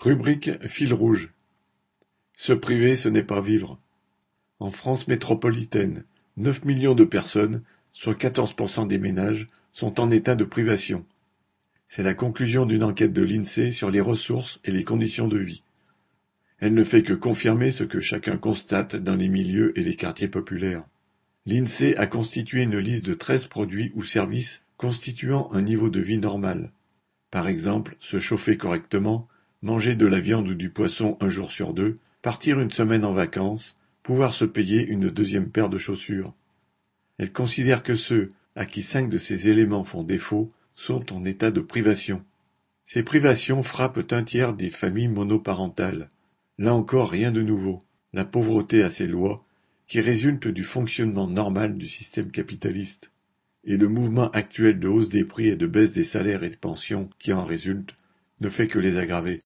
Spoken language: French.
Rubrique fil rouge. Se priver, ce n'est pas vivre. En France métropolitaine, neuf millions de personnes, soit 14% des ménages, sont en état de privation. C'est la conclusion d'une enquête de l'INSEE sur les ressources et les conditions de vie. Elle ne fait que confirmer ce que chacun constate dans les milieux et les quartiers populaires. L'INSEE a constitué une liste de treize produits ou services constituant un niveau de vie normal. Par exemple, se chauffer correctement, manger de la viande ou du poisson un jour sur deux, partir une semaine en vacances, pouvoir se payer une deuxième paire de chaussures. Elle considère que ceux à qui cinq de ces éléments font défaut sont en état de privation. Ces privations frappent un tiers des familles monoparentales. Là encore rien de nouveau. La pauvreté a ses lois, qui résultent du fonctionnement normal du système capitaliste. Et le mouvement actuel de hausse des prix et de baisse des salaires et des pensions qui en résulte ne fait que les aggraver.